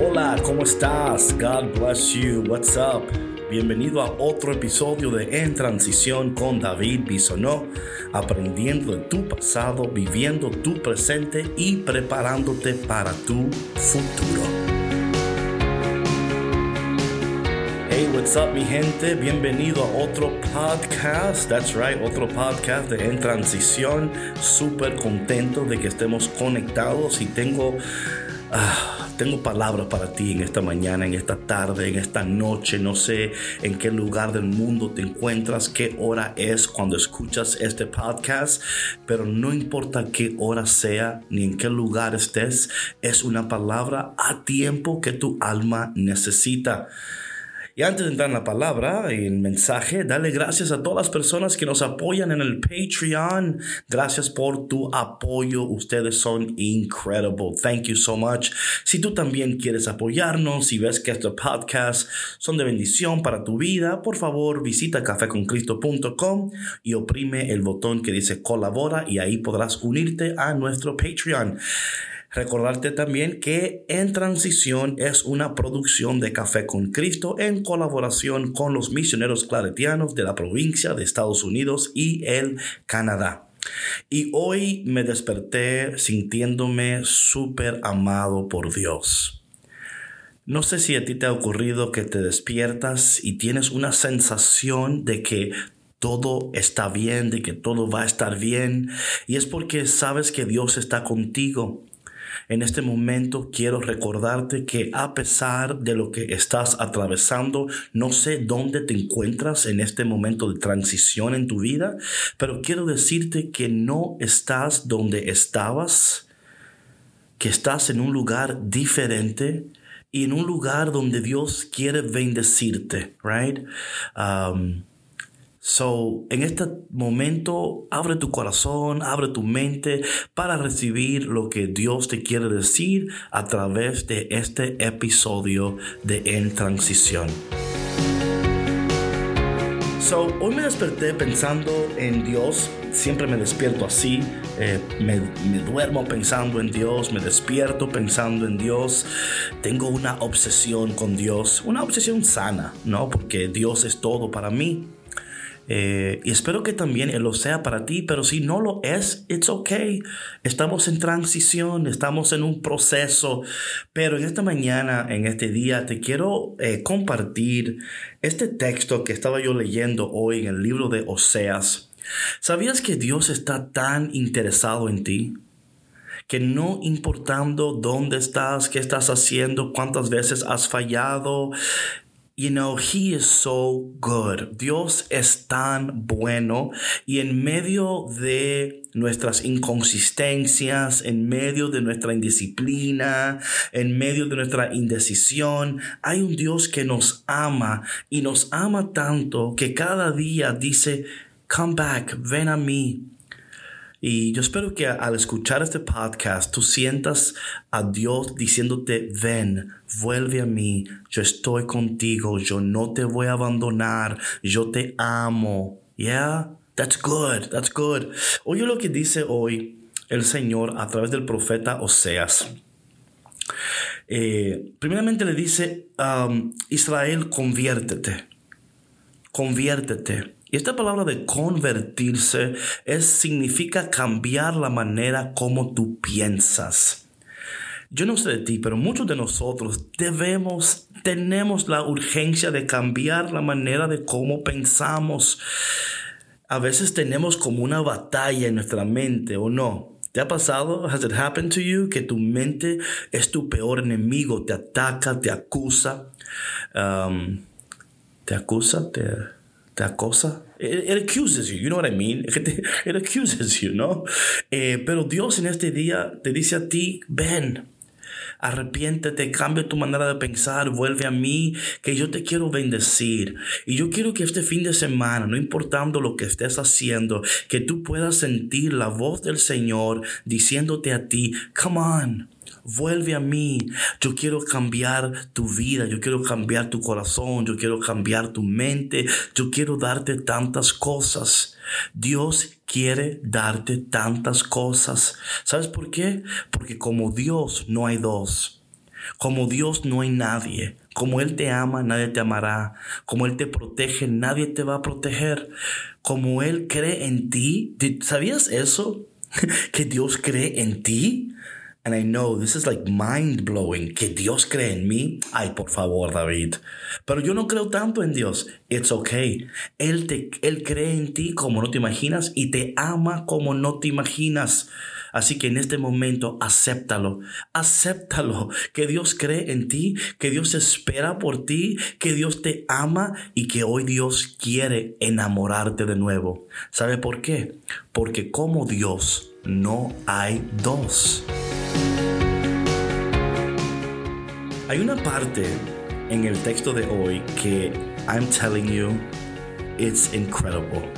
Hola, ¿cómo estás? God bless you. What's up? Bienvenido a otro episodio de En Transición con David Bisonó, aprendiendo de tu pasado, viviendo tu presente y preparándote para tu futuro. Hey, what's up, mi gente? Bienvenido a otro podcast. That's right, otro podcast de En Transición. Súper contento de que estemos conectados y tengo. ah, tengo palabras para ti en esta mañana, en esta tarde, en esta noche. No sé en qué lugar del mundo te encuentras, qué hora es cuando escuchas este podcast, pero no importa qué hora sea ni en qué lugar estés, es una palabra a tiempo que tu alma necesita. Y antes de entrar en la palabra y el mensaje, dale gracias a todas las personas que nos apoyan en el Patreon. Gracias por tu apoyo. Ustedes son incredible. Thank you so much. Si tú también quieres apoyarnos y ves que estos podcasts son de bendición para tu vida, por favor visita cafeconcristo.com y oprime el botón que dice colabora y ahí podrás unirte a nuestro Patreon. Recordarte también que En Transición es una producción de Café con Cristo en colaboración con los misioneros claretianos de la provincia de Estados Unidos y el Canadá. Y hoy me desperté sintiéndome súper amado por Dios. No sé si a ti te ha ocurrido que te despiertas y tienes una sensación de que todo está bien, de que todo va a estar bien. Y es porque sabes que Dios está contigo. En este momento quiero recordarte que a pesar de lo que estás atravesando, no sé dónde te encuentras en este momento de transición en tu vida, pero quiero decirte que no estás donde estabas, que estás en un lugar diferente y en un lugar donde Dios quiere bendecirte, right? Um, So, en este momento, abre tu corazón, abre tu mente para recibir lo que Dios te quiere decir a través de este episodio de En Transición. So, hoy me desperté pensando en Dios. Siempre me despierto así. Eh, me, me duermo pensando en Dios. Me despierto pensando en Dios. Tengo una obsesión con Dios. Una obsesión sana, ¿no? Porque Dios es todo para mí. Eh, y espero que también lo sea para ti, pero si no lo es, it's okay. Estamos en transición, estamos en un proceso, pero en esta mañana, en este día, te quiero eh, compartir este texto que estaba yo leyendo hoy en el libro de Oseas. ¿Sabías que Dios está tan interesado en ti? que no importando dónde estás, qué estás haciendo, cuántas veces has fallado, You know, He is so good. Dios es tan bueno y en medio de nuestras inconsistencias, en medio de nuestra indisciplina, en medio de nuestra indecisión, hay un Dios que nos ama y nos ama tanto que cada día dice, come back, ven a mí. Y yo espero que al escuchar este podcast tú sientas a Dios diciéndote, ven, vuelve a mí, yo estoy contigo, yo no te voy a abandonar, yo te amo. Yeah, that's good, that's good. Oye lo que dice hoy el Señor a través del profeta Oseas. Eh, primeramente le dice, um, Israel, conviértete, conviértete. Y esta palabra de convertirse es, significa cambiar la manera como tú piensas. Yo no sé de ti, pero muchos de nosotros debemos, tenemos la urgencia de cambiar la manera de cómo pensamos. A veces tenemos como una batalla en nuestra mente, ¿o no? ¿Te ha pasado? Has it happened to you? Que tu mente es tu peor enemigo, te ataca, te acusa, um, te acusa, te te acosa. It, it, accuses you, you know what I mean? It accuses you, ¿no? Eh, pero Dios en este día te dice a ti, ven, arrepiéntete, cambia tu manera de pensar, vuelve a mí, que yo te quiero bendecir. Y yo quiero que este fin de semana, no importando lo que estés haciendo, que tú puedas sentir la voz del Señor diciéndote a ti, come on. Vuelve a mí. Yo quiero cambiar tu vida. Yo quiero cambiar tu corazón. Yo quiero cambiar tu mente. Yo quiero darte tantas cosas. Dios quiere darte tantas cosas. ¿Sabes por qué? Porque como Dios no hay dos. Como Dios no hay nadie. Como Él te ama, nadie te amará. Como Él te protege, nadie te va a proteger. Como Él cree en ti. ¿Sabías eso? que Dios cree en ti. And I know this is like mind blowing. Que Dios cree en mí. Ay, por favor, David. Pero yo no creo tanto en Dios. It's okay. Él, te, él cree en ti como no te imaginas y te ama como no te imaginas. Así que en este momento acéptalo, acéptalo, que Dios cree en ti, que Dios espera por ti, que Dios te ama y que hoy Dios quiere enamorarte de nuevo. ¿Sabe por qué? Porque como Dios no hay dos. Hay una parte en el texto de hoy que I'm telling you, it's incredible.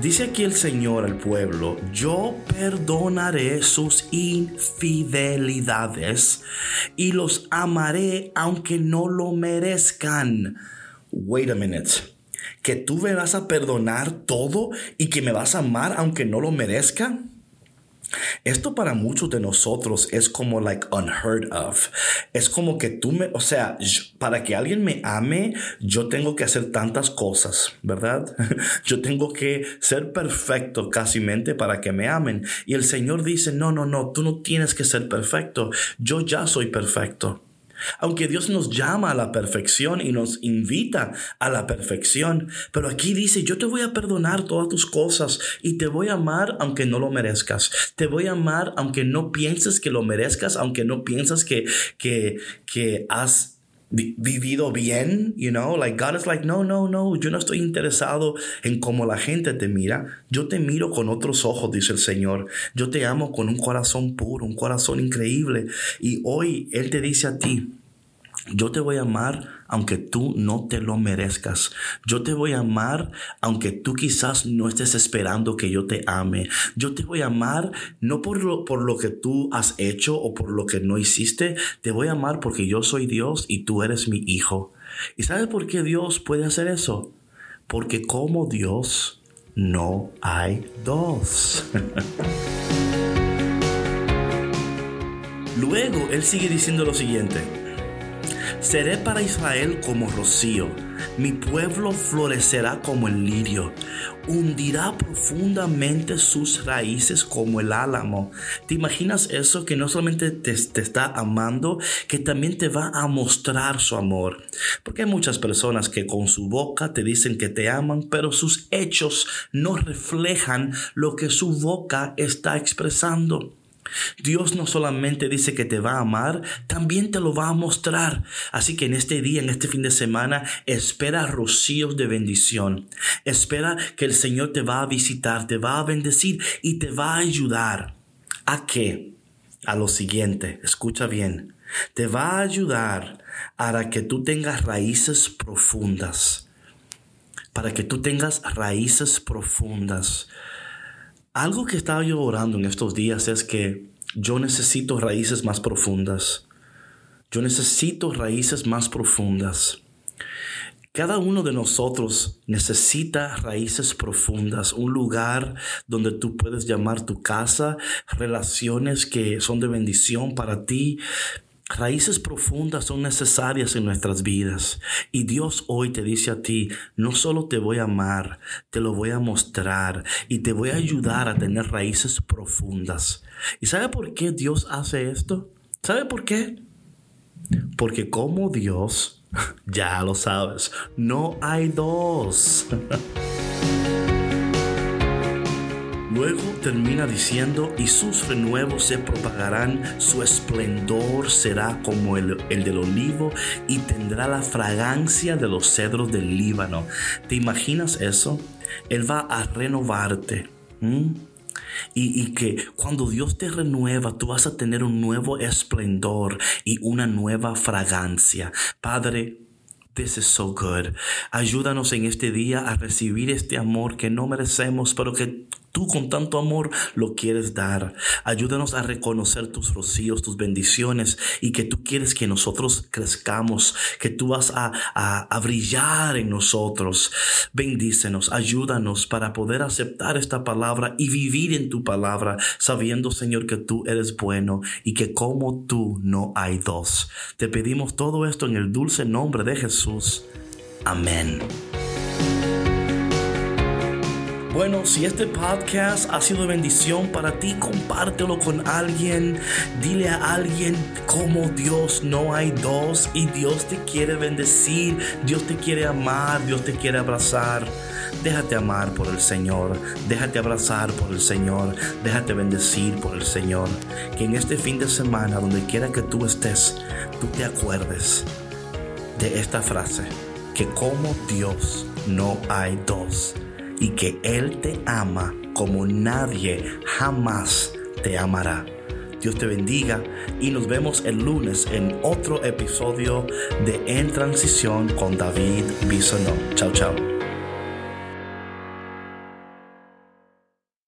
Dice aquí el Señor al pueblo, yo perdonaré sus infidelidades y los amaré aunque no lo merezcan. Wait a minute. ¿Que tú me vas a perdonar todo y que me vas a amar aunque no lo merezca? Esto para muchos de nosotros es como like unheard of. Es como que tú me, o sea, para que alguien me ame, yo tengo que hacer tantas cosas, ¿verdad? yo tengo que ser perfecto casi mente para que me amen. Y el Señor dice, no, no, no, tú no tienes que ser perfecto. Yo ya soy perfecto. Aunque Dios nos llama a la perfección y nos invita a la perfección, pero aquí dice, yo te voy a perdonar todas tus cosas y te voy a amar aunque no lo merezcas. Te voy a amar aunque no pienses que lo merezcas, aunque no piensas que, que, que has vivido bien, you know, like God is like, no, no, no, yo no estoy interesado en cómo la gente te mira, yo te miro con otros ojos, dice el Señor, yo te amo con un corazón puro, un corazón increíble, y hoy Él te dice a ti, yo te voy a amar aunque tú no te lo merezcas. Yo te voy a amar aunque tú quizás no estés esperando que yo te ame. Yo te voy a amar no por lo, por lo que tú has hecho o por lo que no hiciste. Te voy a amar porque yo soy Dios y tú eres mi hijo. ¿Y sabes por qué Dios puede hacer eso? Porque como Dios no hay dos. Luego Él sigue diciendo lo siguiente. Seré para Israel como rocío, mi pueblo florecerá como el lirio, hundirá profundamente sus raíces como el álamo. ¿Te imaginas eso? Que no solamente te, está amando, que también te va a mostrar su amor. Porque hay muchas personas que con su boca te dicen que te aman, pero sus hechos no reflejan lo que su boca está expresando. Dios no solamente dice que te va a amar, también te lo va a mostrar. Así que en este día, en este fin de semana, espera rocíos de bendición. Espera que el Señor te va a visitar, te va a bendecir y te va a ayudar. ¿A qué? A lo siguiente, escucha bien. Te va a ayudar para que tú tengas raíces profundas. Para que tú tengas raíces profundas. Algo que estaba yo orando en estos días es que yo necesito raíces más profundas. Yo necesito raíces más profundas. Cada uno de nosotros necesita raíces profundas, un lugar donde tú puedes llamar tu casa, relaciones que son de bendición para ti, Raíces profundas son necesarias en nuestras vidas y Dios hoy te dice a ti, no solo te voy a amar, te lo voy a mostrar y te voy a ayudar a tener raíces profundas. ¿Y sabe por qué Dios hace esto? ¿Sabe por qué? Porque como Dios, ya lo sabes, no hay dos. Luego termina diciendo, y sus renuevos se propagarán, su esplendor será como el, del olivo y tendrá la fragancia de los cedros del Líbano. ¿Te imaginas eso? Él va a renovarte. Y, y, que cuando Dios te renueva, tú vas a tener un nuevo esplendor y una nueva fragancia. Padre, This is so good. Ayúdanos en este día a recibir este amor que no merecemos, pero que tú con tanto amor lo quieres dar. Ayúdanos a reconocer tus rocíos, tus bendiciones y que tú quieres que nosotros crezcamos, que tú vas a, a, brillar en nosotros. Bendícenos, ayúdanos para poder aceptar esta palabra y vivir en tu palabra, sabiendo, Señor, que tú eres bueno y que como tú no hay dos. Te pedimos todo esto en el dulce nombre de Jesús. Amén. Bueno, si este podcast ha sido bendición para ti, compártelo con alguien. Dile a alguien como Dios no hay dos y Dios te quiere bendecir, Dios te quiere amar, Dios te quiere abrazar. Déjate amar por el Señor, déjate abrazar por el Señor, déjate bendecir por el Señor. Que en este fin de semana, donde quiera que tú estés, tú te acuerdes de esta frase, que como Dios no hay dos y que Él te ama como nadie jamás te amará. Dios te bendiga y nos vemos el lunes en otro episodio de En Transición con David Bisonó. Chao, chao.